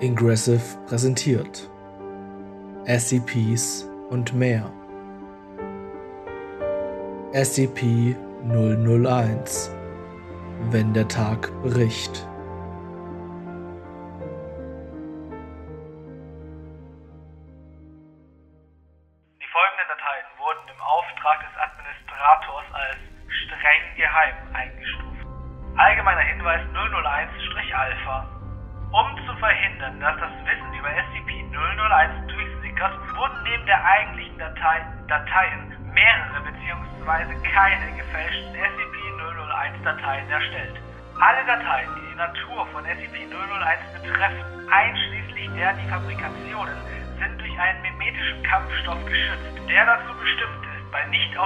Ingressive präsentiert SCPs und mehr. SCP-001 Wenn der Tag bricht.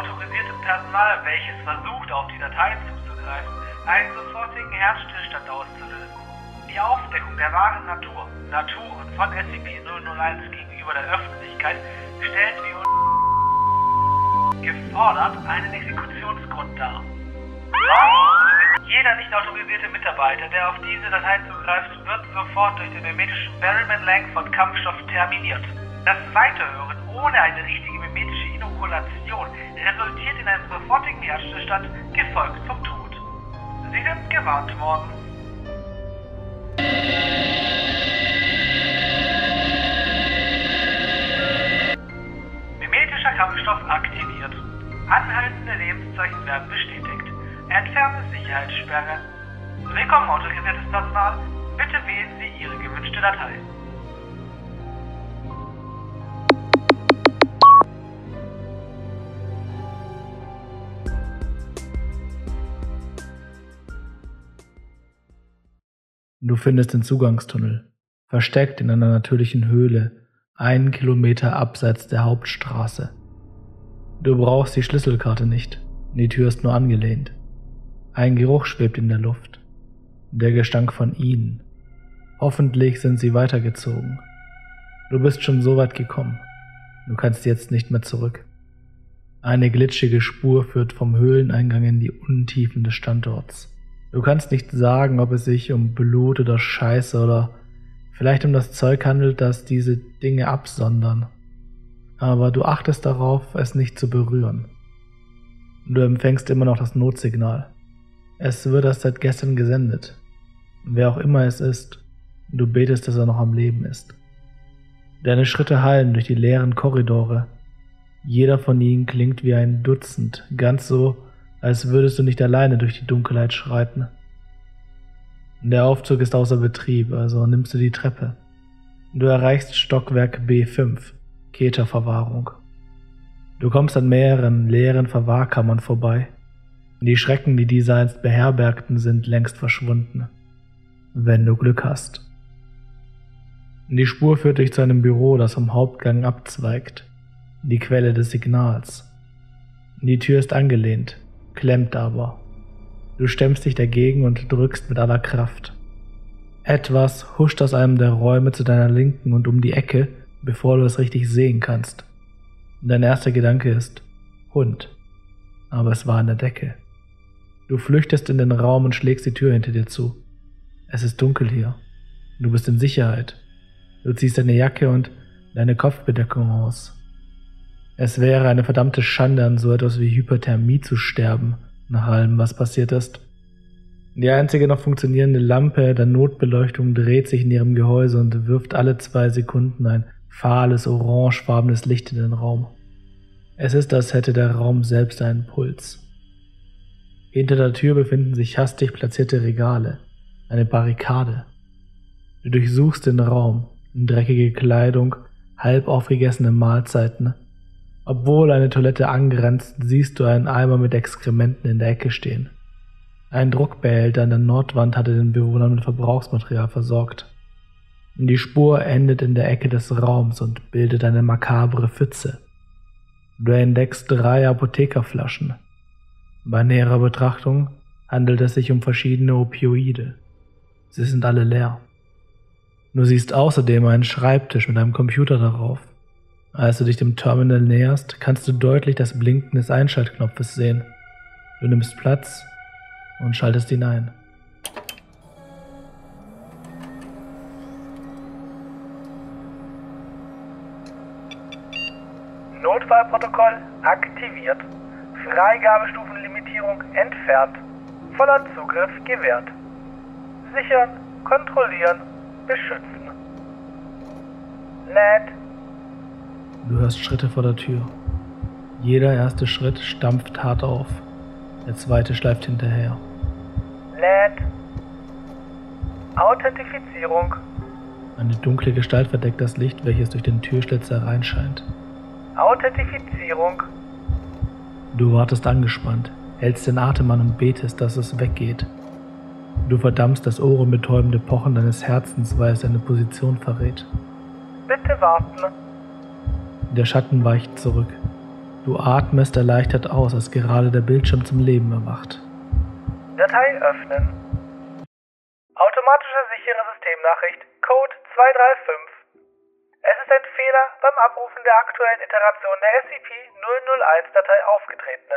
Autorisiertem Personal, welches versucht, auf die Dateien zuzugreifen, einen sofortigen Herzstillstand auszulösen. Die Aufdeckung der wahren Natur, Naturen von SCP-001 gegenüber der Öffentlichkeit stellt wie gefordert einen Exekutionsgrund dar. Jeder nicht autorisierte Mitarbeiter, der auf diese Datei zugreift, wird sofort durch den mimetischen Berryman Lang von Kampfstoff terminiert. Das Weiterhören ohne eine richtige mimetische Inokulation resultiert in einem sofortigen Herzstillstand, gefolgt vom Tod. Sie sind gewarnt worden. Mimetischer Kampfstoff aktiviert. Anhaltende Lebenszeichen werden bestätigt. Entferne Sicherheitssperre. Willkommen, autorisiertes Personal. Bitte wählen Sie Ihre gewünschte Datei. Du findest den Zugangstunnel, versteckt in einer natürlichen Höhle, einen Kilometer abseits der Hauptstraße. Du brauchst die Schlüsselkarte nicht, die Tür ist nur angelehnt. Ein Geruch schwebt in der Luft, der Gestank von ihnen. Hoffentlich sind sie weitergezogen. Du bist schon so weit gekommen, du kannst jetzt nicht mehr zurück. Eine glitschige Spur führt vom Höhleneingang in die Untiefen des Standorts. Du kannst nicht sagen, ob es sich um Blut oder Scheiße oder vielleicht um das Zeug handelt, das diese Dinge absondern. Aber du achtest darauf, es nicht zu berühren. Du empfängst immer noch das Notsignal. Es wird erst seit gestern gesendet. Wer auch immer es ist, du betest, dass er noch am Leben ist. Deine Schritte hallen durch die leeren Korridore. Jeder von ihnen klingt wie ein Dutzend, ganz so, als würdest du nicht alleine durch die Dunkelheit schreiten. Der Aufzug ist außer Betrieb, also nimmst du die Treppe. Du erreichst Stockwerk B5, Keterverwahrung. Du kommst an mehreren leeren Verwahrkammern vorbei. Die Schrecken, die diese einst beherbergten, sind längst verschwunden. Wenn du Glück hast. Die Spur führt dich zu einem Büro, das vom Hauptgang abzweigt. Die Quelle des Signals. Die Tür ist angelehnt, klemmt aber. Du stemmst dich dagegen und drückst mit aller Kraft. Etwas huscht aus einem der Räume zu deiner Linken und um die Ecke, bevor du es richtig sehen kannst. Dein erster Gedanke ist Hund, aber es war an der Decke. Du flüchtest in den Raum und schlägst die Tür hinter dir zu. Es ist dunkel hier. Du bist in Sicherheit. Du ziehst deine Jacke und deine Kopfbedeckung aus. Es wäre eine verdammte Schande, an so etwas wie Hyperthermie zu sterben, nach allem, was passiert ist. Die einzige noch funktionierende Lampe der Notbeleuchtung dreht sich in ihrem Gehäuse und wirft alle zwei Sekunden ein fahles, orangefarbenes Licht in den Raum. Es ist, als hätte der Raum selbst einen Puls. Hinter der Tür befinden sich hastig platzierte Regale, eine Barrikade. Du durchsuchst den Raum, dreckige Kleidung, halb aufgegessene Mahlzeiten, obwohl eine Toilette angrenzt, siehst du einen Eimer mit Exkrementen in der Ecke stehen. Ein Druckbehälter an der Nordwand hatte den Bewohnern mit Verbrauchsmaterial versorgt. Die Spur endet in der Ecke des Raums und bildet eine makabre Pfütze. Du entdeckst drei Apothekerflaschen. Bei näherer Betrachtung handelt es sich um verschiedene Opioide. Sie sind alle leer. Du siehst außerdem einen Schreibtisch mit einem Computer darauf. Als du dich dem Terminal näherst, kannst du deutlich das Blinken des Einschaltknopfes sehen. Du nimmst Platz und schaltest ihn ein. Notfallprotokoll aktiviert. Freigabestufenlimitierung entfernt. Voller Zugriff gewährt. Sichern, kontrollieren, beschützen. Nett Du hörst Schritte vor der Tür. Jeder erste Schritt stampft hart auf. Der zweite schleift hinterher. Ned. Authentifizierung. Eine dunkle Gestalt verdeckt das Licht, welches durch den Türschlitz hereinscheint. Authentifizierung. Du wartest angespannt, hältst den Atem an und betest, dass es weggeht. Du verdammst das ohrenbetäubende Pochen deines Herzens, weil es deine Position verrät. Bitte warten. Der Schatten weicht zurück. Du atmest erleichtert aus, als gerade der Bildschirm zum Leben erwacht. Datei öffnen. Automatische sichere Systemnachricht Code 235. Es ist ein Fehler beim Abrufen der aktuellen Iteration der SCP-001-Datei aufgetreten.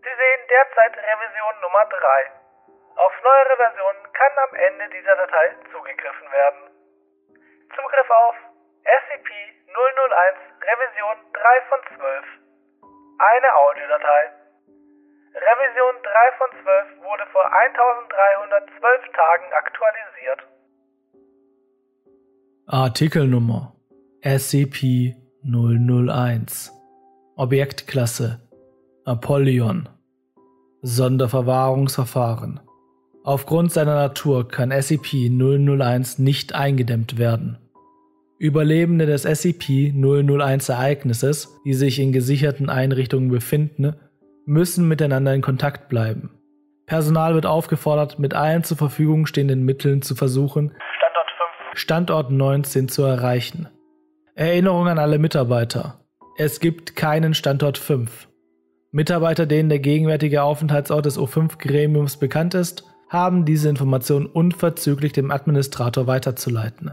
Sie sehen derzeit Revision Nummer 3. Auf neuere Versionen kann am Ende dieser Datei zugegriffen werden. Zugriff auf SCP-001 Revision 3 von 12. Eine Audiodatei. Revision 3 von 12 wurde vor 1312 Tagen aktualisiert. Artikelnummer SCP-001 Objektklasse Apollyon Sonderverwahrungsverfahren Aufgrund seiner Natur kann SCP-001 nicht eingedämmt werden. Überlebende des SCP-001-Ereignisses, die sich in gesicherten Einrichtungen befinden, müssen miteinander in Kontakt bleiben. Personal wird aufgefordert, mit allen zur Verfügung stehenden Mitteln zu versuchen, Standort 5. Standort 19 zu erreichen. Erinnerung an alle Mitarbeiter. Es gibt keinen Standort 5. Mitarbeiter, denen der gegenwärtige Aufenthaltsort des O5-Gremiums bekannt ist, haben diese Information unverzüglich dem Administrator weiterzuleiten.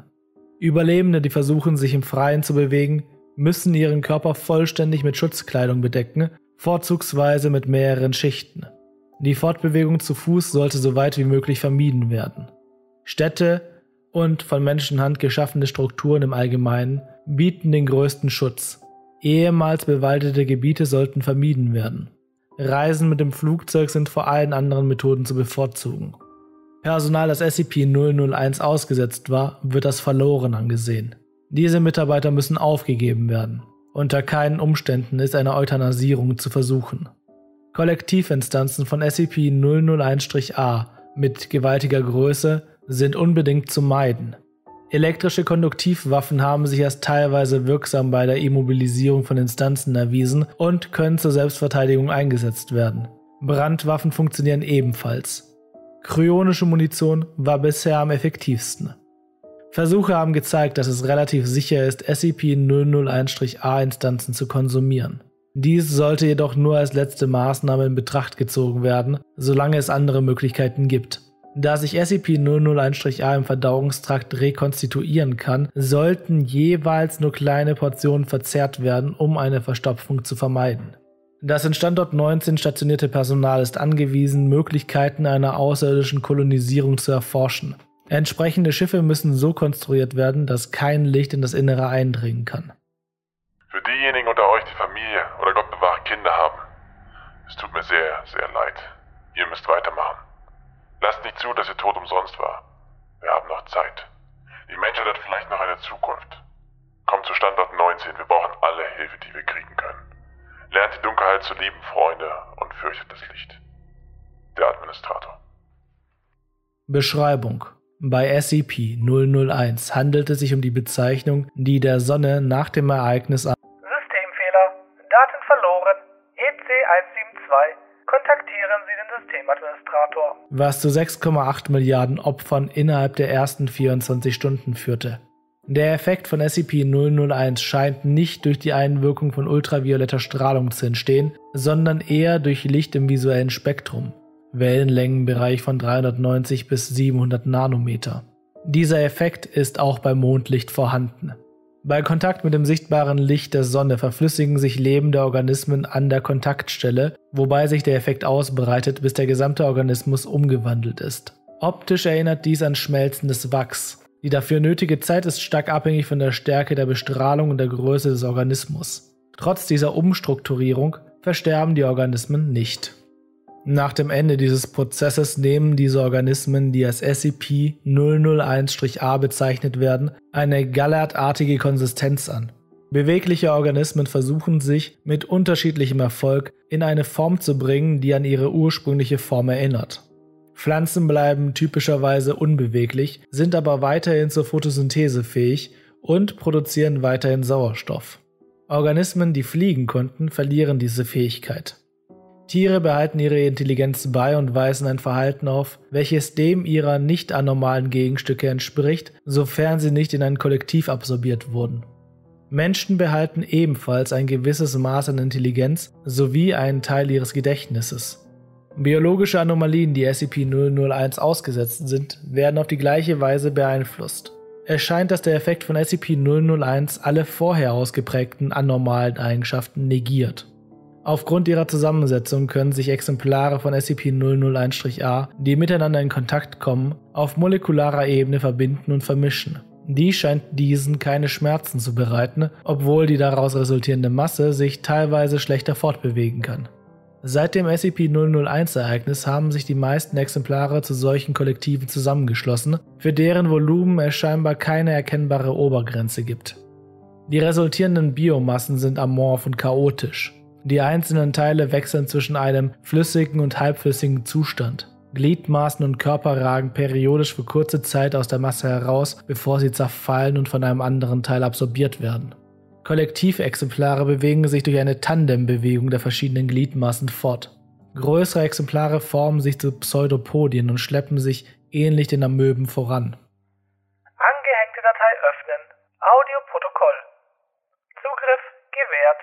Überlebende, die versuchen, sich im Freien zu bewegen, müssen ihren Körper vollständig mit Schutzkleidung bedecken, vorzugsweise mit mehreren Schichten. Die Fortbewegung zu Fuß sollte so weit wie möglich vermieden werden. Städte und von Menschenhand geschaffene Strukturen im Allgemeinen bieten den größten Schutz. Ehemals bewaldete Gebiete sollten vermieden werden. Reisen mit dem Flugzeug sind vor allen anderen Methoden zu bevorzugen. Personal, das SCP-001 ausgesetzt war, wird als verloren angesehen. Diese Mitarbeiter müssen aufgegeben werden. Unter keinen Umständen ist eine Euthanasierung zu versuchen. Kollektivinstanzen von SCP-001-A mit gewaltiger Größe sind unbedingt zu meiden. Elektrische Konduktivwaffen haben sich als teilweise wirksam bei der Immobilisierung von Instanzen erwiesen und können zur Selbstverteidigung eingesetzt werden. Brandwaffen funktionieren ebenfalls. Kryonische Munition war bisher am effektivsten. Versuche haben gezeigt, dass es relativ sicher ist, SCP-001-A-Instanzen zu konsumieren. Dies sollte jedoch nur als letzte Maßnahme in Betracht gezogen werden, solange es andere Möglichkeiten gibt. Da sich SCP-001-A im Verdauungstrakt rekonstituieren kann, sollten jeweils nur kleine Portionen verzehrt werden, um eine Verstopfung zu vermeiden. Das in Standort 19 stationierte Personal ist angewiesen, Möglichkeiten einer außerirdischen Kolonisierung zu erforschen. Entsprechende Schiffe müssen so konstruiert werden, dass kein Licht in das Innere eindringen kann. Für diejenigen unter euch, die Familie oder Gott bewahre Kinder haben, es tut mir sehr, sehr leid. Ihr müsst weitermachen. Lasst nicht zu, dass ihr Tod umsonst war. Wir haben noch Zeit. Die Menschheit hat vielleicht noch eine Zukunft. Kommt zu Standort 19, wir brauchen alle Hilfe, die wir kriegen können. Lernt die Dunkelheit zu lieben, Freunde, und fürchtet das Licht. Der Administrator. Beschreibung bei SCP-001 handelt es sich um die Bezeichnung, die der Sonne nach dem Ereignis an Systemfehler. Daten verloren. EC172. Kontaktieren Sie den Systemadministrator. was zu 6,8 Milliarden Opfern innerhalb der ersten 24 Stunden führte. Der Effekt von SCP-001 scheint nicht durch die Einwirkung von ultravioletter Strahlung zu entstehen, sondern eher durch Licht im visuellen Spektrum. Wellenlängenbereich von 390 bis 700 Nanometer. Dieser Effekt ist auch bei Mondlicht vorhanden. Bei Kontakt mit dem sichtbaren Licht der Sonne verflüssigen sich lebende Organismen an der Kontaktstelle, wobei sich der Effekt ausbreitet, bis der gesamte Organismus umgewandelt ist. Optisch erinnert dies an schmelzendes Wachs. Die dafür nötige Zeit ist stark abhängig von der Stärke der Bestrahlung und der Größe des Organismus. Trotz dieser Umstrukturierung versterben die Organismen nicht. Nach dem Ende dieses Prozesses nehmen diese Organismen, die als SCP-001-A bezeichnet werden, eine gallertartige Konsistenz an. Bewegliche Organismen versuchen sich mit unterschiedlichem Erfolg in eine Form zu bringen, die an ihre ursprüngliche Form erinnert. Pflanzen bleiben typischerweise unbeweglich, sind aber weiterhin zur Photosynthese fähig und produzieren weiterhin Sauerstoff. Organismen, die fliegen konnten, verlieren diese Fähigkeit. Tiere behalten ihre Intelligenz bei und weisen ein Verhalten auf, welches dem ihrer nicht anormalen Gegenstücke entspricht, sofern sie nicht in ein Kollektiv absorbiert wurden. Menschen behalten ebenfalls ein gewisses Maß an Intelligenz sowie einen Teil ihres Gedächtnisses. Biologische Anomalien, die SCP-001 ausgesetzt sind, werden auf die gleiche Weise beeinflusst. Es scheint, dass der Effekt von SCP-001 alle vorher ausgeprägten anormalen Eigenschaften negiert. Aufgrund ihrer Zusammensetzung können sich Exemplare von SCP-001-A, die miteinander in Kontakt kommen, auf molekularer Ebene verbinden und vermischen. Die scheint diesen keine Schmerzen zu bereiten, obwohl die daraus resultierende Masse sich teilweise schlechter fortbewegen kann. Seit dem SCP-001-Ereignis haben sich die meisten Exemplare zu solchen Kollektiven zusammengeschlossen, für deren Volumen es scheinbar keine erkennbare Obergrenze gibt. Die resultierenden Biomassen sind amorph und chaotisch. Die einzelnen Teile wechseln zwischen einem flüssigen und halbflüssigen Zustand. Gliedmaßen und Körper ragen periodisch für kurze Zeit aus der Masse heraus, bevor sie zerfallen und von einem anderen Teil absorbiert werden. Kollektivexemplare bewegen sich durch eine Tandembewegung der verschiedenen Gliedmaßen fort. Größere Exemplare formen sich zu Pseudopodien und schleppen sich ähnlich den Amöben voran. Angehängte Datei öffnen. Audioprotokoll. Zugriff gewährt.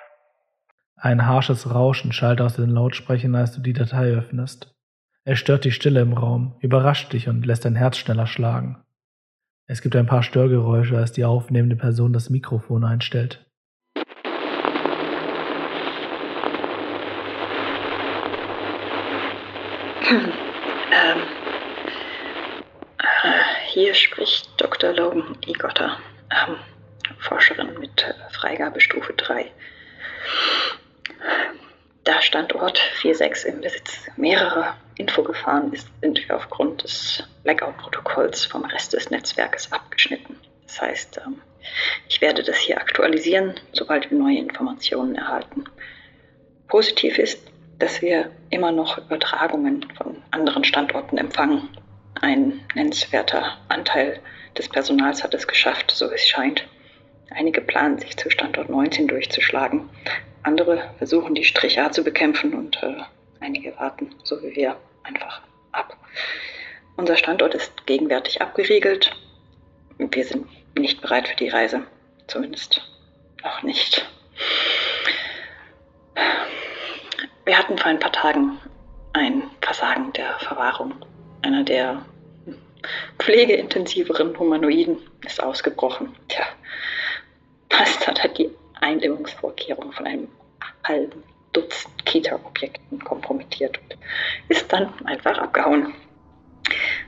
Ein harsches Rauschen schallt aus den Lautsprechern, als du die Datei öffnest. Er stört die Stille im Raum, überrascht dich und lässt dein Herz schneller schlagen. Es gibt ein paar Störgeräusche, als die aufnehmende Person das Mikrofon einstellt. Ähm, äh, hier spricht Dr. Logan Igotta, ähm, Forscherin mit Freigabestufe 3 da Standort 4.6 im Besitz mehrerer Infogefahren ist, sind wir aufgrund des Blackout-Protokolls vom Rest des Netzwerkes abgeschnitten. Das heißt, ähm, ich werde das hier aktualisieren, sobald wir neue Informationen erhalten. Positiv ist, dass wir immer noch Übertragungen von anderen Standorten empfangen. Ein nennenswerter Anteil des Personals hat es geschafft, so wie es scheint. Einige planen sich zu Standort 19 durchzuschlagen, andere versuchen die Stricha zu bekämpfen und äh, einige warten, so wie wir, einfach ab. Unser Standort ist gegenwärtig abgeriegelt. Wir sind nicht bereit für die Reise. Zumindest noch nicht. Wir hatten vor ein paar Tagen ein Versagen der Verwahrung. Einer der pflegeintensiveren Humanoiden ist ausgebrochen. Tja, fast hat er die Eindämmungsvorkehrungen von einem halben Dutzend Kita-Objekten kompromittiert und ist dann einfach abgehauen.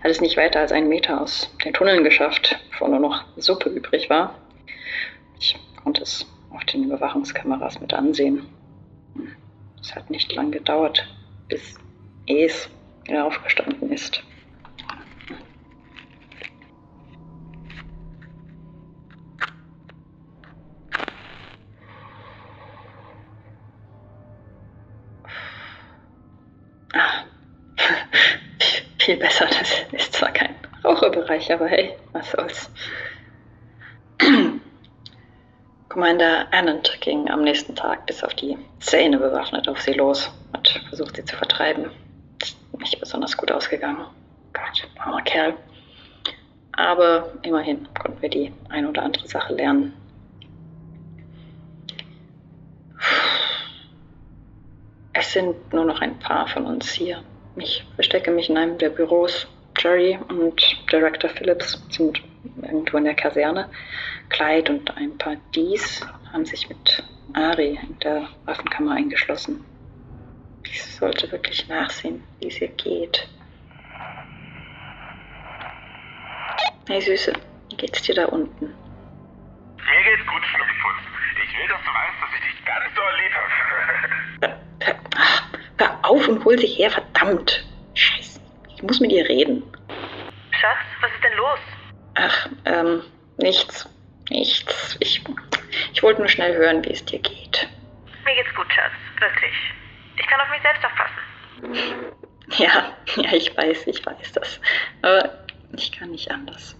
Hat es nicht weiter als einen Meter aus den Tunneln geschafft, bevor nur noch Suppe übrig war. Ich konnte es auf den Überwachungskameras mit ansehen. Es hat nicht lang gedauert, bis Es wieder aufgestanden ist. viel besser. Das ist zwar kein Raucherbereich, aber hey, was soll's. Commander Annand ging am nächsten Tag bis auf die Zähne bewaffnet auf sie los, hat versucht, sie zu vertreiben. Ist nicht besonders gut ausgegangen. Gott, armer Kerl. Aber immerhin konnten wir die ein oder andere Sache lernen. Es sind nur noch ein paar von uns hier. Ich verstecke mich in einem der Büros. Jerry und Director Phillips sind irgendwo in der Kaserne. Kleid und ein paar Dies haben sich mit Ari in der Waffenkammer eingeschlossen. Ich sollte wirklich nachsehen, wie es ihr geht. Hey Süße, wie geht's dir da unten? Mir geht's gut, Schnuckfutz. Ich will, dass du weißt, dass ich dich ganz doll liebe. Hör auf und hol sie her, verdammt! Scheiße, ich muss mit ihr reden. Schatz, was ist denn los? Ach, ähm, nichts. Nichts. Ich, ich wollte nur schnell hören, wie es dir geht. Mir geht's gut, Schatz. Wirklich. Ich kann auf mich selbst aufpassen. Ja, ja, ich weiß, ich weiß das. Aber ich kann nicht anders.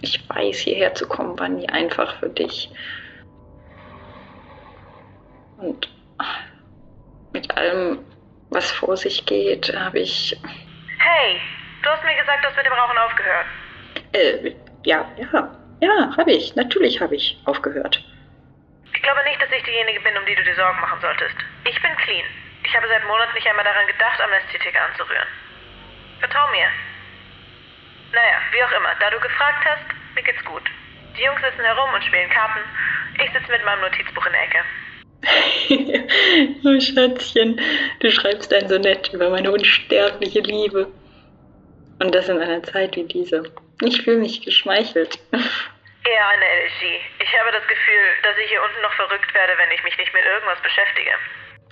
Ich weiß, hierher zu kommen war nie einfach für dich. Und mit allem, was vor sich geht, habe ich. Hey, du hast mir gesagt, du hast mit dem Rauchen aufgehört. Äh, ja, ja, ja, habe ich. Natürlich habe ich aufgehört. Ich glaube nicht, dass ich diejenige bin, um die du dir Sorgen machen solltest. Ich bin clean. Ich habe seit Monaten nicht einmal daran gedacht, Amnesty-Ticker anzurühren. Vertrau mir. Naja, wie auch immer, da du gefragt hast, mir geht's gut. Die Jungs sitzen herum und spielen Karten. Ich sitze mit meinem Notizbuch in der Ecke. oh Schätzchen, du schreibst ein Sonett über meine unsterbliche Liebe. Und das in einer Zeit wie diese. Ich fühle mich geschmeichelt. Eher eine Elegie. Ich habe das Gefühl, dass ich hier unten noch verrückt werde, wenn ich mich nicht mit irgendwas beschäftige.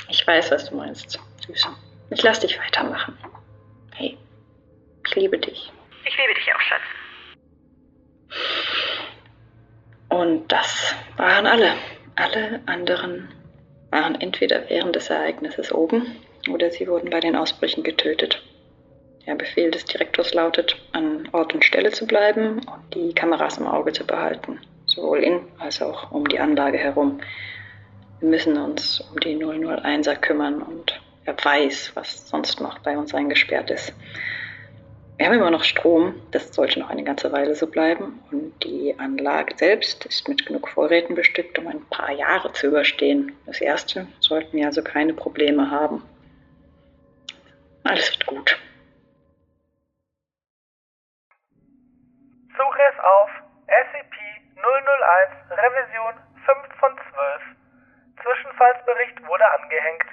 Ich weiß, was du meinst, Süße. Ich lass dich weitermachen. Hey, ich liebe dich. Ich liebe dich auch, Schatz. Und das waren alle. Alle anderen waren entweder während des Ereignisses oben oder sie wurden bei den Ausbrüchen getötet. Der Befehl des Direktors lautet, an Ort und Stelle zu bleiben und die Kameras im Auge zu behalten, sowohl in als auch um die Anlage herum. Wir müssen uns um die 001er kümmern und wer weiß, was sonst noch bei uns eingesperrt ist. Wir haben immer noch Strom, das sollte noch eine ganze Weile so bleiben. Und die Anlage selbst ist mit genug Vorräten bestückt, um ein paar Jahre zu überstehen. Das erste sollten wir also keine Probleme haben. Alles wird gut. Zugriff auf SCP-001 Revision 5 von 12. Zwischenfallsbericht wurde angehängt.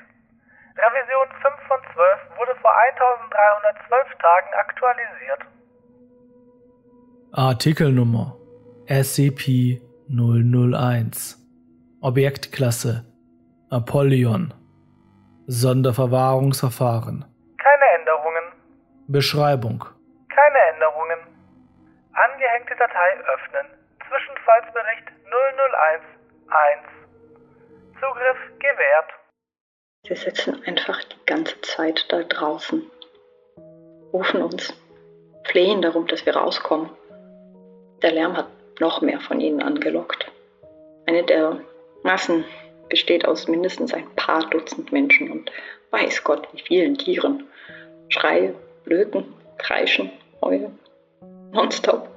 Revision 5 von 12 wurde vor 1312 Tagen aktualisiert. Artikelnummer SCP-001 Objektklasse Apollyon Sonderverwahrungsverfahren Keine Änderungen. Beschreibung. Angehängte Datei öffnen. Zwischenfallsbericht 001 1. Zugriff gewährt. Sie sitzen einfach die ganze Zeit da draußen, rufen uns, flehen darum, dass wir rauskommen. Der Lärm hat noch mehr von ihnen angelockt. Eine der Massen besteht aus mindestens ein paar Dutzend Menschen und weiß Gott wie vielen Tieren. Schreie, Blöken, Kreischen, Heulen, nonstop.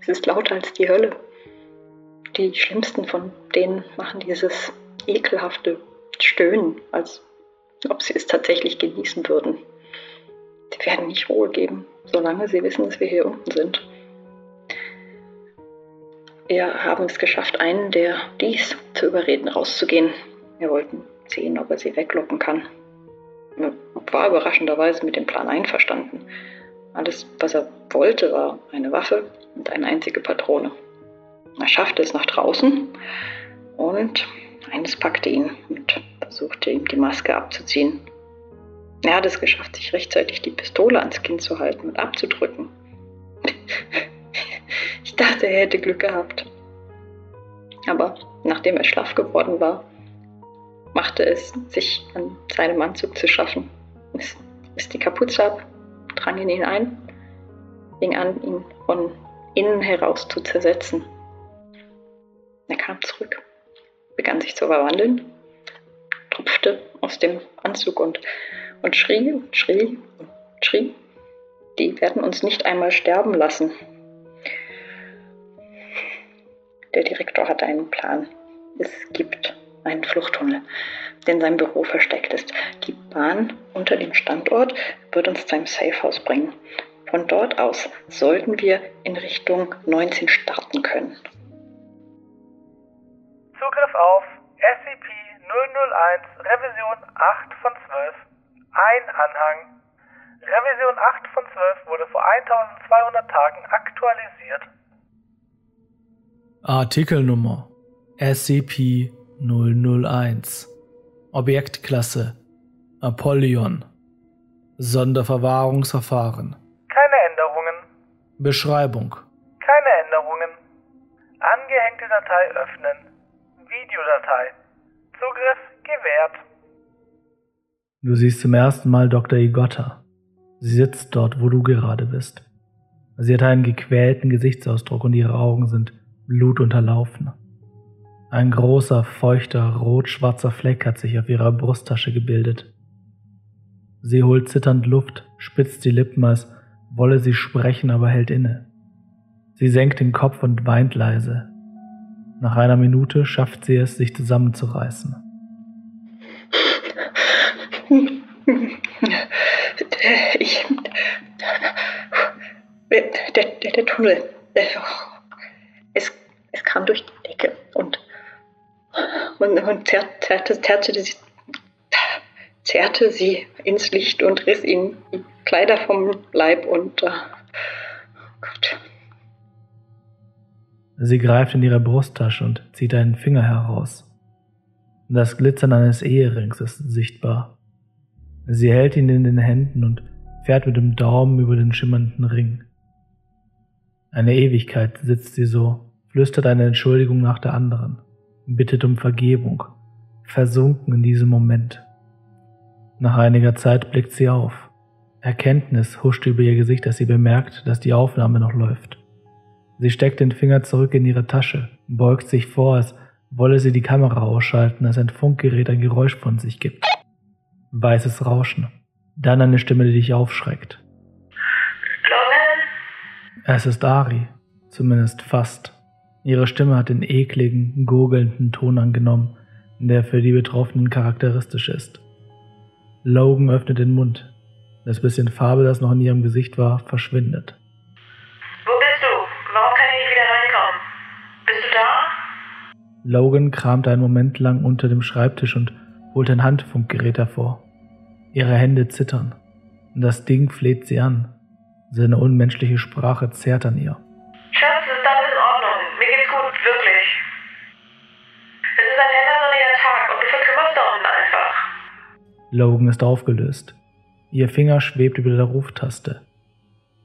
Es ist lauter als die Hölle. Die schlimmsten von denen machen dieses ekelhafte Stöhnen, als ob sie es tatsächlich genießen würden. Sie werden nicht Ruhe geben, solange sie wissen, dass wir hier unten sind. Wir haben es geschafft, einen der dies zu überreden, rauszugehen. Wir wollten sehen, ob er sie weglocken kann. Er war überraschenderweise mit dem Plan einverstanden. Alles, was er wollte, war eine Waffe und eine einzige Patrone. Er schaffte es nach draußen und eines packte ihn und versuchte ihm die Maske abzuziehen. Er hat es geschafft, sich rechtzeitig die Pistole ans Kinn zu halten und abzudrücken. ich dachte, er hätte Glück gehabt. Aber nachdem er schlaff geworden war, machte es sich an seinem Anzug zu schaffen. Ist die Kapuze ab, drang in ihn ein, fing an, ihn von innen heraus zu zersetzen. Er kam zurück, begann sich zu verwandeln, tropfte aus dem Anzug und, und schrie und schrie und schrie. Die werden uns nicht einmal sterben lassen. Der Direktor hat einen Plan. Es gibt einen Fluchttunnel, der in seinem Büro versteckt ist. Die Bahn unter dem Standort wird uns zu einem Safehouse bringen. Von dort aus sollten wir in Richtung 19 starten können. Zugriff auf SCP-001 Revision 8 von 12. Ein Anhang. Revision 8 von 12 wurde vor 1200 Tagen aktualisiert. Artikelnummer SCP-001 Objektklasse Apollyon. Sonderverwahrungsverfahren. Keine Änderungen. Beschreibung. Keine Änderungen. Angehängte Datei öffnen. Videodatei. Zugriff gewährt. Du siehst zum ersten Mal Dr. Igotta. Sie sitzt dort, wo du gerade bist. Sie hat einen gequälten Gesichtsausdruck und ihre Augen sind blutunterlaufen. Ein großer, feuchter, rot-schwarzer Fleck hat sich auf ihrer Brusttasche gebildet. Sie holt zitternd Luft, spitzt die Lippen, als wolle sie sprechen, aber hält inne. Sie senkt den Kopf und weint leise. Nach einer Minute schafft sie es, sich zusammenzureißen. Ich. Der, der, der Tunnel. Es, es kam durch die Decke und, und, und zerrte, zerrte, sie, zerrte sie ins Licht und riss ihnen die Kleider vom Leib und. Uh, oh Gott. Sie greift in ihre Brusttasche und zieht einen Finger heraus. Das Glitzern eines Eherings ist sichtbar. Sie hält ihn in den Händen und fährt mit dem Daumen über den schimmernden Ring. Eine Ewigkeit sitzt sie so, flüstert eine Entschuldigung nach der anderen, bittet um Vergebung, versunken in diesem Moment. Nach einiger Zeit blickt sie auf. Erkenntnis huscht über ihr Gesicht, als sie bemerkt, dass die Aufnahme noch läuft. Sie steckt den Finger zurück in ihre Tasche, beugt sich vor, als wolle sie die Kamera ausschalten, als ein Funkgerät ein Geräusch von sich gibt. Weißes Rauschen. Dann eine Stimme, die dich aufschreckt. Es ist Ari, zumindest fast. Ihre Stimme hat den ekligen, gurgelnden Ton angenommen, der für die Betroffenen charakteristisch ist. Logan öffnet den Mund. Das bisschen Farbe, das noch in ihrem Gesicht war, verschwindet. Wo bist du? Warum kann ich nicht wieder reinkommen? Bist du da? Logan kramte einen Moment lang unter dem Schreibtisch und holt ein Handfunkgerät hervor. Ihre Hände zittern. Das Ding fleht sie an. Seine unmenschliche Sprache zerrt an ihr. Logan ist aufgelöst. Ihr Finger schwebt über der Ruftaste.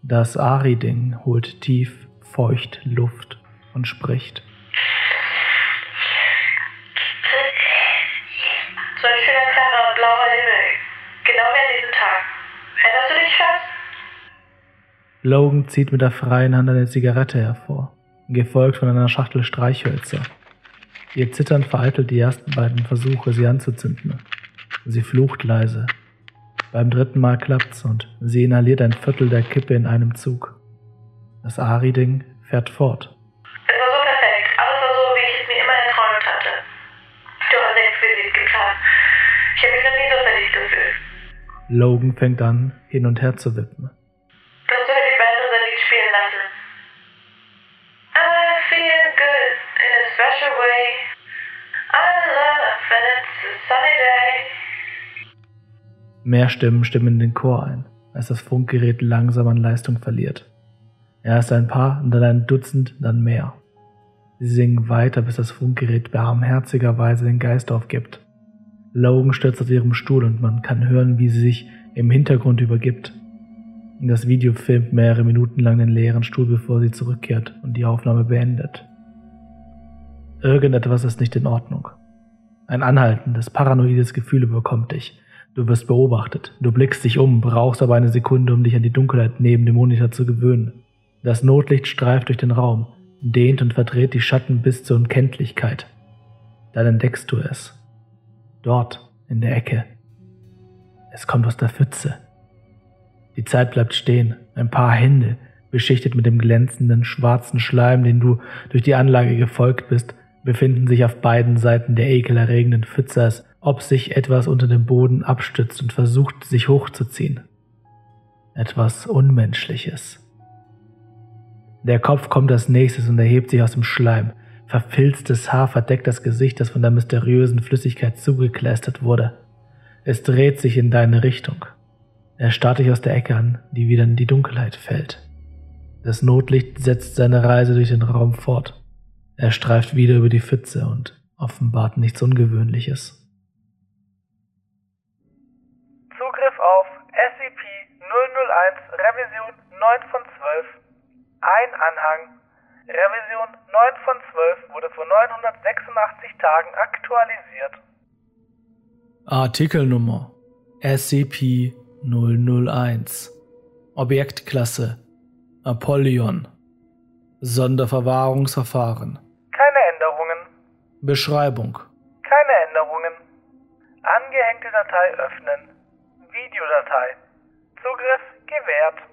Das Ari-Ding holt tief, feucht Luft und spricht. So ein schöner, klarer, blauer Himmel. Genau wie an diesem Tag. Erinnerst du dich, Schatz? Logan zieht mit der freien Hand eine Zigarette hervor, gefolgt von einer Schachtel Streichhölzer. Ihr Zittern vereitelt die ersten beiden Versuche, sie anzuzünden. Sie flucht leise. Beim dritten Mal klappt's und sie inhaliert ein Viertel der Kippe in einem Zug. Das Ari-Ding fährt fort. Es war so perfekt. Alles war so, wie ich es mir immer erträumt hatte. Du hast exquisit geplant. Ich habe mich noch nie so verliebt gefühlt. Logan fängt an, hin und her zu wippen. Mehr Stimmen stimmen in den Chor ein, als das Funkgerät langsam an Leistung verliert. Erst ein paar, dann ein Dutzend, dann mehr. Sie singen weiter, bis das Funkgerät barmherzigerweise den Geist aufgibt. Logan stürzt aus ihrem Stuhl und man kann hören, wie sie sich im Hintergrund übergibt. Das Video filmt mehrere Minuten lang den leeren Stuhl, bevor sie zurückkehrt und die Aufnahme beendet. Irgendetwas ist nicht in Ordnung. Ein anhaltendes, paranoides Gefühl überkommt dich. Du wirst beobachtet. Du blickst dich um, brauchst aber eine Sekunde, um dich an die Dunkelheit neben dem Monitor zu gewöhnen. Das Notlicht streift durch den Raum, dehnt und verdreht die Schatten bis zur Unkenntlichkeit. Dann entdeckst du es. Dort, in der Ecke. Es kommt aus der Pfütze. Die Zeit bleibt stehen. Ein paar Hände, beschichtet mit dem glänzenden schwarzen Schleim, den du durch die Anlage gefolgt bist, befinden sich auf beiden Seiten der ekelerregenden Pfütze, als ob sich etwas unter dem Boden abstützt und versucht, sich hochzuziehen. Etwas Unmenschliches. Der Kopf kommt als nächstes und erhebt sich aus dem Schleim. Verfilztes Haar verdeckt das Gesicht, das von der mysteriösen Flüssigkeit zugekleistert wurde. Es dreht sich in deine Richtung. Er starrt dich aus der Ecke an, die wieder in die Dunkelheit fällt. Das Notlicht setzt seine Reise durch den Raum fort. Er streift wieder über die Pfütze und offenbart nichts Ungewöhnliches. Zugriff auf SCP-001 Revision 9 von 12. Ein Anhang. Revision 9 von 12 wurde vor 986 Tagen aktualisiert. Artikelnummer SCP-001 Objektklasse Apollyon Sonderverwahrungsverfahren Keine Änderungen. Beschreibung Keine Änderungen. Angehängte Datei öffnen. Videodatei. Zugriff gewährt.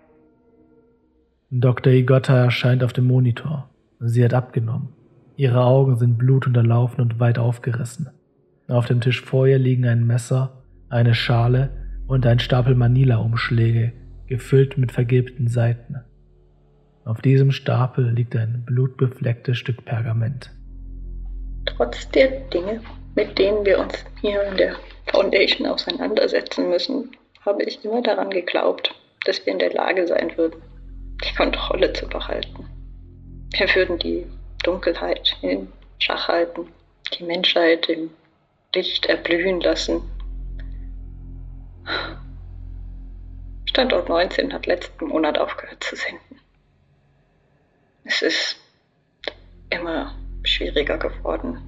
Dr. Igotta erscheint auf dem Monitor. Sie hat abgenommen. Ihre Augen sind blutunterlaufen und weit aufgerissen. Auf dem Tisch vor ihr liegen ein Messer, eine Schale und ein Stapel Manila-Umschläge, gefüllt mit vergilbten Seiten. Auf diesem Stapel liegt ein blutbeflecktes Stück Pergament. Trotz der Dinge, mit denen wir uns hier in der Foundation auseinandersetzen müssen, habe ich immer daran geglaubt, dass wir in der Lage sein würden, die Kontrolle zu behalten. Wir würden die Dunkelheit in Schach halten, die Menschheit im Licht erblühen lassen. Standort 19 hat letzten Monat aufgehört zu senden. Es ist immer schwieriger geworden,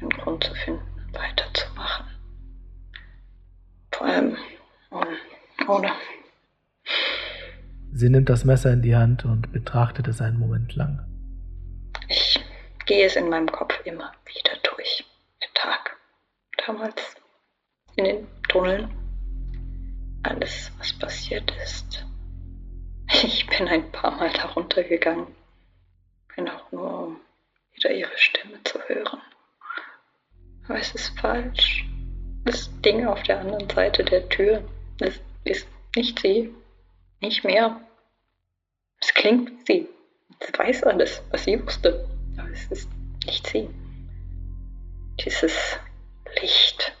einen Grund zu finden, weiterzumachen. Vor allem ohne, ohne. Sie nimmt das Messer in die Hand und betrachtet es einen Moment lang. Ich gehe es in meinem Kopf immer wieder durch. Der Tag. Damals in den Tunneln. Alles, was passiert ist. Ich bin ein paar Mal darunter gegangen. Wenn auch nur, um wieder ihre Stimme zu hören. Aber es ist falsch. Das Ding auf der anderen Seite der Tür, das ist nicht sie. Nicht mehr. Es klingt wie sie. Sie weiß alles, was sie wusste. Aber es ist nicht sie. Dieses Licht.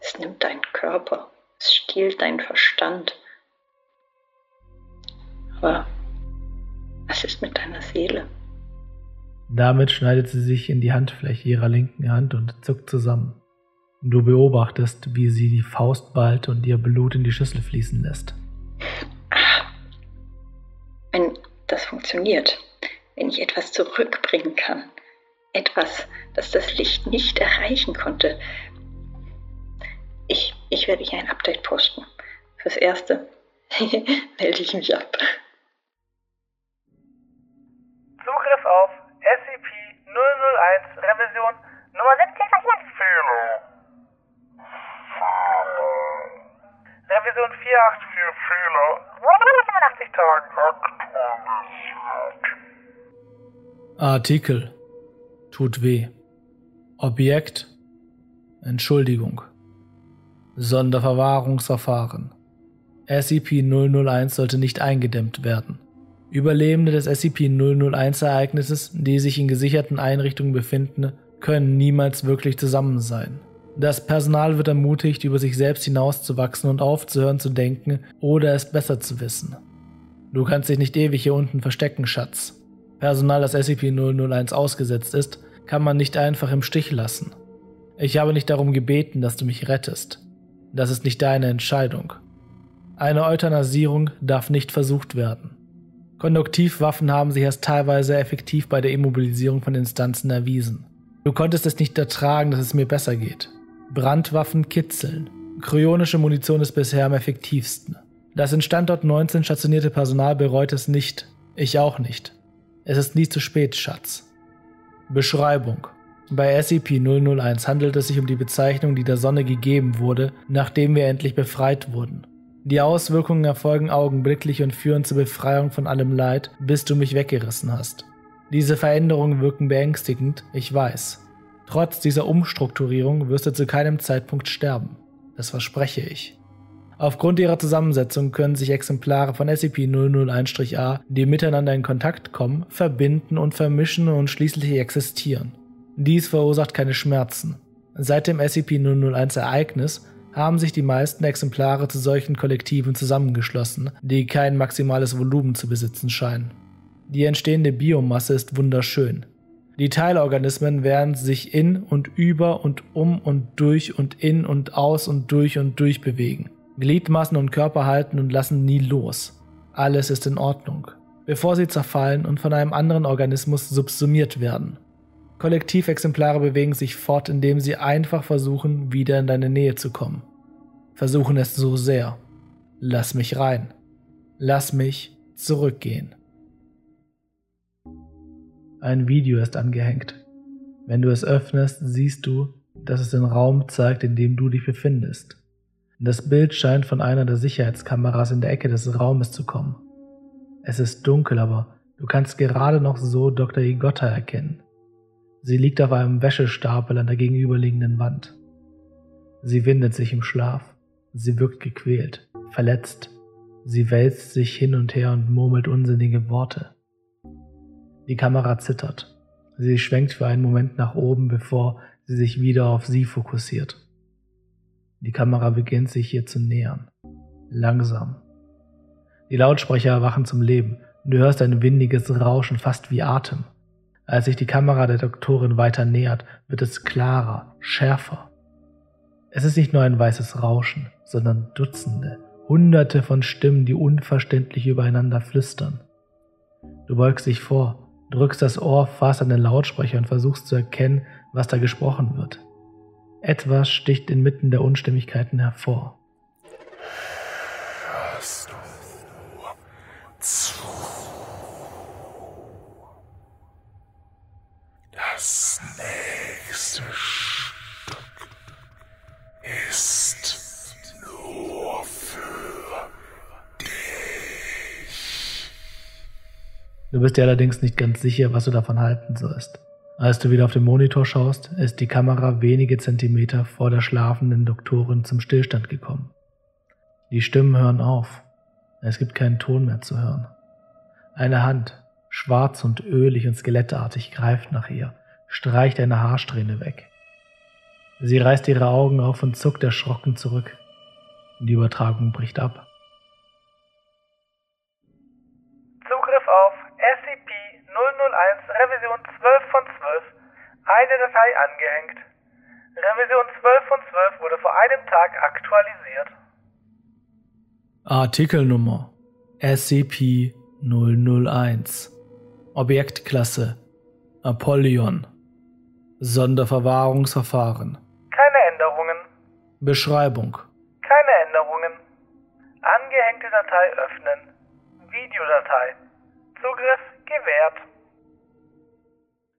Es nimmt deinen Körper. Es stiehlt deinen Verstand. Aber was ist mit deiner Seele? Damit schneidet sie sich in die Handfläche ihrer linken Hand und zuckt zusammen. Du beobachtest, wie sie die Faust ballt und ihr Blut in die Schüssel fließen lässt. Wenn das funktioniert, wenn ich etwas zurückbringen kann, etwas, das das Licht nicht erreichen konnte, ich, ich werde hier ein Update posten. Fürs Erste melde ich mich ab. Auf SCP-001 Revision Nummer 17 von 1. Revision 484 Fehler. Wurde nach 85 Tagen aktualisiert. Artikel. Tut weh. Objekt. Entschuldigung. Sonderverwahrungsverfahren. SCP-001 sollte nicht eingedämmt werden. Überlebende des SCP-001-Ereignisses, die sich in gesicherten Einrichtungen befinden, können niemals wirklich zusammen sein. Das Personal wird ermutigt, über sich selbst hinauszuwachsen und aufzuhören zu denken oder es besser zu wissen. Du kannst dich nicht ewig hier unten verstecken, Schatz. Personal, das SCP-001 ausgesetzt ist, kann man nicht einfach im Stich lassen. Ich habe nicht darum gebeten, dass du mich rettest. Das ist nicht deine Entscheidung. Eine Euthanasierung darf nicht versucht werden. Konduktivwaffen haben sich erst teilweise effektiv bei der Immobilisierung von Instanzen erwiesen. Du konntest es nicht ertragen, dass es mir besser geht. Brandwaffen kitzeln. Kryonische Munition ist bisher am effektivsten. Das in Standort 19 stationierte Personal bereut es nicht. Ich auch nicht. Es ist nie zu spät, Schatz. Beschreibung. Bei SCP-001 handelt es sich um die Bezeichnung, die der Sonne gegeben wurde, nachdem wir endlich befreit wurden. Die Auswirkungen erfolgen augenblicklich und führen zur Befreiung von allem Leid, bis du mich weggerissen hast. Diese Veränderungen wirken beängstigend, ich weiß. Trotz dieser Umstrukturierung wirst du zu keinem Zeitpunkt sterben. Das verspreche ich. Aufgrund ihrer Zusammensetzung können sich Exemplare von SCP-001-A, die miteinander in Kontakt kommen, verbinden und vermischen und schließlich existieren. Dies verursacht keine Schmerzen. Seit dem SCP-001-Ereignis haben sich die meisten Exemplare zu solchen Kollektiven zusammengeschlossen, die kein maximales Volumen zu besitzen scheinen. Die entstehende Biomasse ist wunderschön. Die Teilorganismen werden sich in und über und um und durch und in und aus und durch und durch bewegen. Gliedmaßen und Körper halten und lassen nie los. Alles ist in Ordnung, bevor sie zerfallen und von einem anderen Organismus subsumiert werden. Kollektivexemplare bewegen sich fort, indem sie einfach versuchen, wieder in deine Nähe zu kommen. Versuchen es so sehr. Lass mich rein. Lass mich zurückgehen. Ein Video ist angehängt. Wenn du es öffnest, siehst du, dass es den Raum zeigt, in dem du dich befindest. Das Bild scheint von einer der Sicherheitskameras in der Ecke des Raumes zu kommen. Es ist dunkel, aber du kannst gerade noch so Dr. Igotta erkennen. Sie liegt auf einem Wäschestapel an der gegenüberliegenden Wand. Sie windet sich im Schlaf. Sie wirkt gequält, verletzt. Sie wälzt sich hin und her und murmelt unsinnige Worte. Die Kamera zittert. Sie schwenkt für einen Moment nach oben, bevor sie sich wieder auf sie fokussiert. Die Kamera beginnt sich hier zu nähern. Langsam. Die Lautsprecher erwachen zum Leben du hörst ein windiges Rauschen, fast wie Atem. Als sich die Kamera der Doktorin weiter nähert, wird es klarer, schärfer. Es ist nicht nur ein weißes Rauschen, sondern Dutzende, Hunderte von Stimmen, die unverständlich übereinander flüstern. Du beugst dich vor drückst das Ohr fast an den Lautsprecher und versuchst zu erkennen, was da gesprochen wird. Etwas sticht inmitten der Unstimmigkeiten hervor. Hörst du Du bist dir allerdings nicht ganz sicher, was du davon halten sollst. Als du wieder auf den Monitor schaust, ist die Kamera wenige Zentimeter vor der schlafenden Doktorin zum Stillstand gekommen. Die Stimmen hören auf. Es gibt keinen Ton mehr zu hören. Eine Hand, schwarz und ölig und skelettartig, greift nach ihr, streicht eine Haarsträhne weg. Sie reißt ihre Augen auf und zuckt erschrocken zurück. Die Übertragung bricht ab. Eine Datei angehängt. Revision 12 von 12 wurde vor einem Tag aktualisiert. Artikelnummer SCP-001 Objektklasse Apollyon Sonderverwahrungsverfahren Keine Änderungen. Beschreibung Keine Änderungen. Angehängte Datei öffnen. Videodatei. Zugriff gewährt.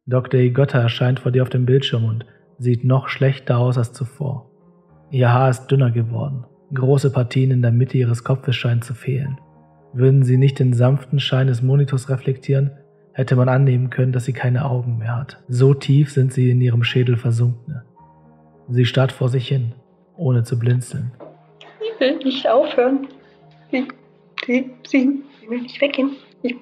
Dr. Igotta erscheint vor dir auf dem Bildschirm und sieht noch schlechter aus als zuvor. Ihr Haar ist dünner geworden. Große Partien in der Mitte ihres Kopfes scheinen zu fehlen. Würden sie nicht den sanften Schein des Monitors reflektieren, hätte man annehmen können, dass sie keine Augen mehr hat. So tief sind sie in ihrem Schädel versunken. Sie starrt vor sich hin, ohne zu blinzeln. Ich will nicht aufhören. Sie, sie, sie will nicht weggehen. Ich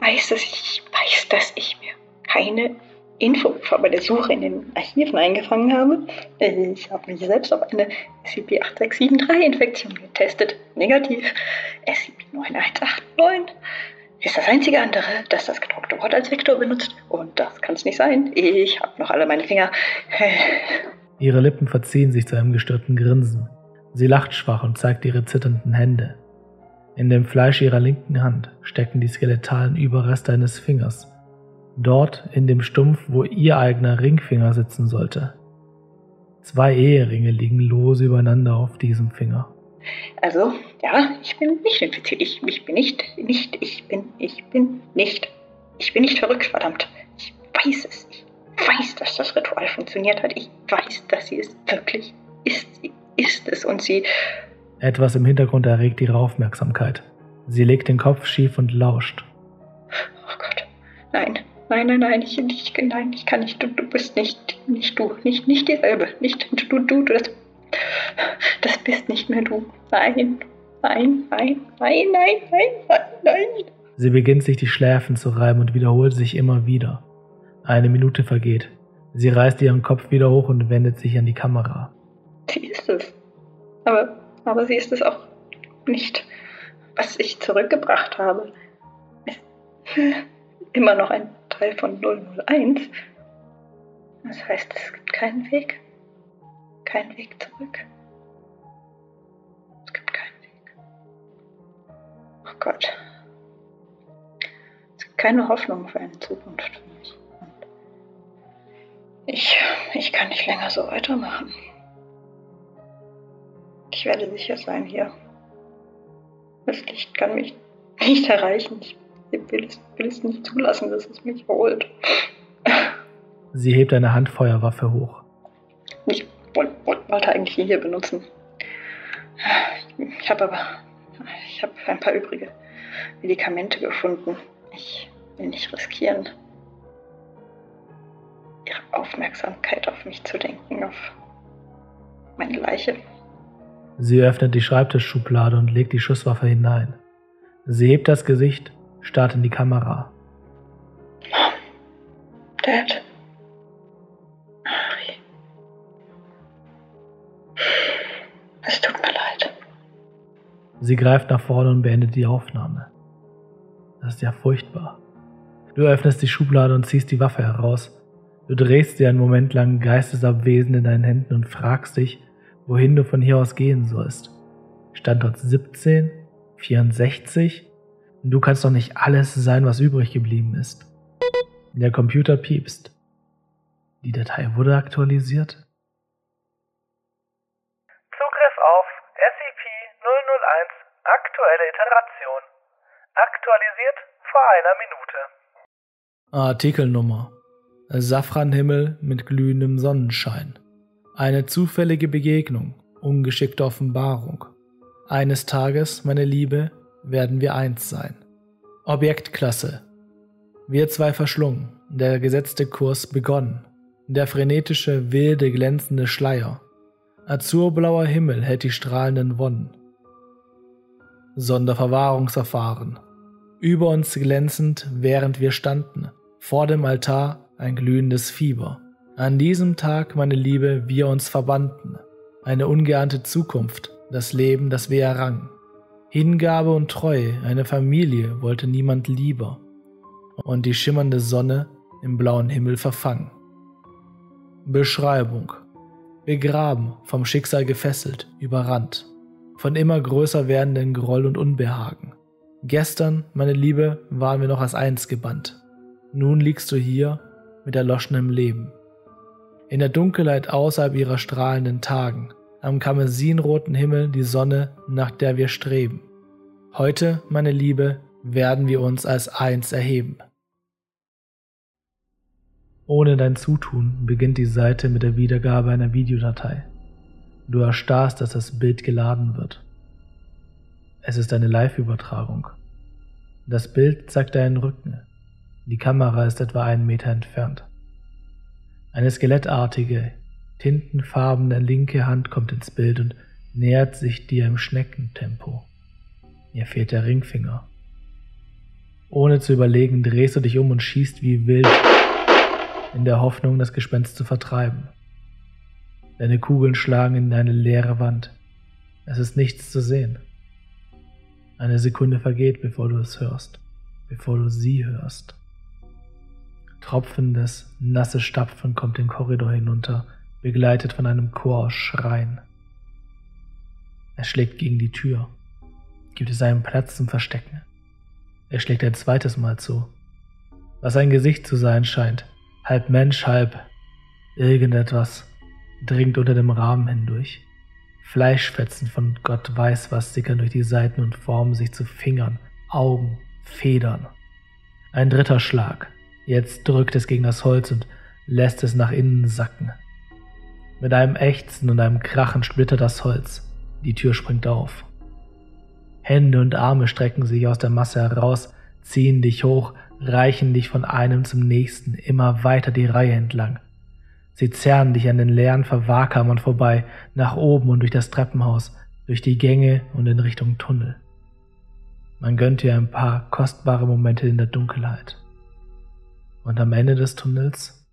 weiß, dass ich, ich weiß, dass ich mir keine Info bei der Suche in den Archiven eingefangen habe. Ich habe mich selbst auf eine SCP-8673-Infektion getestet. Negativ. SCP-9189 ist das einzige andere, das das gedruckte Wort als Vektor benutzt. Und das kann es nicht sein. Ich habe noch alle meine Finger. Ihre Lippen verziehen sich zu einem gestörten Grinsen. Sie lacht schwach und zeigt ihre zitternden Hände. In dem Fleisch ihrer linken Hand stecken die skeletalen Überreste eines Fingers dort in dem Stumpf, wo ihr eigener Ringfinger sitzen sollte. Zwei Eheringe liegen lose übereinander auf diesem Finger. Also, ja, ich bin nicht infiziert. Ich, ich bin nicht, nicht, ich bin, ich bin nicht. Ich bin nicht verrückt, verdammt. Ich weiß es. Ich weiß, dass das Ritual funktioniert hat. Ich weiß, dass sie es wirklich ist. Sie ist es und sie. Etwas im Hintergrund erregt ihre Aufmerksamkeit. Sie legt den Kopf schief und lauscht. Oh Gott. Nein, Nein, nein, nein, ich, ich, nein, ich kann nicht. Du, du bist nicht, nicht du, nicht, nicht dieselbe. Nicht du, du, du, das, das bist nicht mehr du. Nein, nein, nein, nein, nein, nein, nein, nein. Sie beginnt sich die Schläfen zu reiben und wiederholt sich immer wieder. Eine Minute vergeht. Sie reißt ihren Kopf wieder hoch und wendet sich an die Kamera. Sie ist es. Aber, aber sie ist es auch nicht, was ich zurückgebracht habe. Immer noch ein Teil von 001. Das heißt, es gibt keinen Weg. Keinen Weg zurück. Es Gott. Es gibt keine Hoffnung für eine Zukunft für mich. Ich, ich kann nicht länger so weitermachen. Ich werde sicher sein hier. Das Licht kann mich nicht erreichen. Ich will es, will es nicht zulassen, dass es mich holt. Sie hebt eine Handfeuerwaffe hoch. Ich wollte, wollte eigentlich hier benutzen. Ich habe aber ich habe ein paar übrige Medikamente gefunden. Ich will nicht riskieren, ihre Aufmerksamkeit auf mich zu denken, auf meine Leiche. Sie öffnet die Schreibtischschublade und legt die Schusswaffe hinein. Sie hebt das Gesicht, starrt in die Kamera. Dad. Es tut mir leid. Sie greift nach vorne und beendet die Aufnahme. Das ist ja furchtbar. Du öffnest die Schublade und ziehst die Waffe heraus. Du drehst sie einen Moment lang geistesabwesend in deinen Händen und fragst dich, wohin du von hier aus gehen sollst. Standort 17? 64? Du kannst doch nicht alles sein, was übrig geblieben ist. Der Computer piepst. Die Datei wurde aktualisiert. Zugriff auf SCP-001, aktuelle Iteration. Aktualisiert vor einer Minute. Artikelnummer. Safranhimmel mit glühendem Sonnenschein. Eine zufällige Begegnung, ungeschickte Offenbarung. Eines Tages, meine Liebe, werden wir eins sein. Objektklasse. Wir zwei verschlungen, der gesetzte Kurs begonnen. Der frenetische, wilde, glänzende Schleier. Azurblauer Himmel hält die strahlenden Wonnen. Sonderverwahrungsverfahren. Über uns glänzend, während wir standen, vor dem Altar ein glühendes Fieber. An diesem Tag, meine Liebe, wir uns verbanden. Eine ungeahnte Zukunft, das Leben, das wir errangen. Hingabe und Treue, eine Familie wollte niemand lieber. Und die schimmernde Sonne im blauen Himmel verfangen. Beschreibung. Begraben, vom Schicksal gefesselt, überrannt. Von immer größer werdenden Groll und Unbehagen. Gestern, meine Liebe, waren wir noch als eins gebannt. Nun liegst du hier mit erloschenem Leben. In der Dunkelheit außerhalb ihrer strahlenden Tagen, am karmesinroten Himmel die Sonne, nach der wir streben. Heute, meine Liebe, werden wir uns als eins erheben. Ohne dein Zutun beginnt die Seite mit der Wiedergabe einer Videodatei. Du erstarrst, dass das Bild geladen wird. Es ist eine Live-Übertragung. Das Bild zeigt deinen Rücken. Die Kamera ist etwa einen Meter entfernt. Eine skelettartige, tintenfarbene linke Hand kommt ins Bild und nähert sich dir im Schneckentempo. Mir fehlt der Ringfinger. Ohne zu überlegen, drehst du dich um und schießt wie wild, in der Hoffnung, das Gespenst zu vertreiben. Deine Kugeln schlagen in eine leere Wand. Es ist nichts zu sehen. Eine Sekunde vergeht, bevor du es hörst, bevor du sie hörst. Tropfendes, nasses Stapfen kommt den Korridor hinunter, begleitet von einem Chor Schreien. Er schlägt gegen die Tür, gibt es einen Platz zum Verstecken. Er schlägt ein zweites Mal zu. Was ein Gesicht zu sein scheint, halb Mensch, halb irgendetwas, dringt unter dem Rahmen hindurch. Fleischfetzen von Gott weiß was sickern durch die Seiten und formen sich zu Fingern, Augen, Federn. Ein dritter Schlag. Jetzt drückt es gegen das Holz und lässt es nach innen sacken. Mit einem Ächzen und einem Krachen splittert das Holz. Die Tür springt auf. Hände und Arme strecken sich aus der Masse heraus, ziehen dich hoch, reichen dich von einem zum nächsten, immer weiter die Reihe entlang. Sie zerren dich an den leeren Verwahrkammern vorbei, nach oben und durch das Treppenhaus, durch die Gänge und in Richtung Tunnel. Man gönnt dir ein paar kostbare Momente in der Dunkelheit. Und am Ende des Tunnels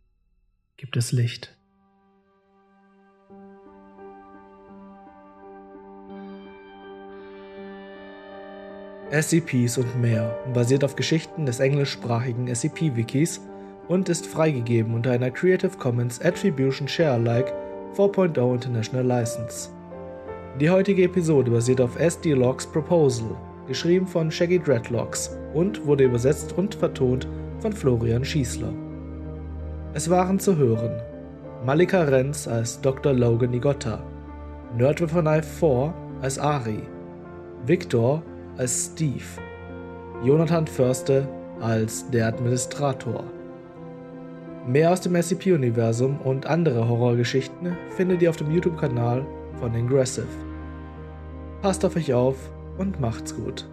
gibt es Licht. SCPs und mehr basiert auf Geschichten des englischsprachigen SCP-Wikis und ist freigegeben unter einer Creative Commons Attribution Share Alike 4.0 International License. Die heutige Episode basiert auf SD Logs Proposal geschrieben von Shaggy Dreadlocks und wurde übersetzt und vertont von Florian Schießler. Es waren zu hören Malika Renz als Dr. Logan Nigotta, Nerd with a Knife 4 als Ari, Victor als Steve, Jonathan Förste als der Administrator. Mehr aus dem SCP-Universum und andere Horrorgeschichten findet ihr auf dem YouTube-Kanal von Ingressive. Passt auf euch auf und macht's gut.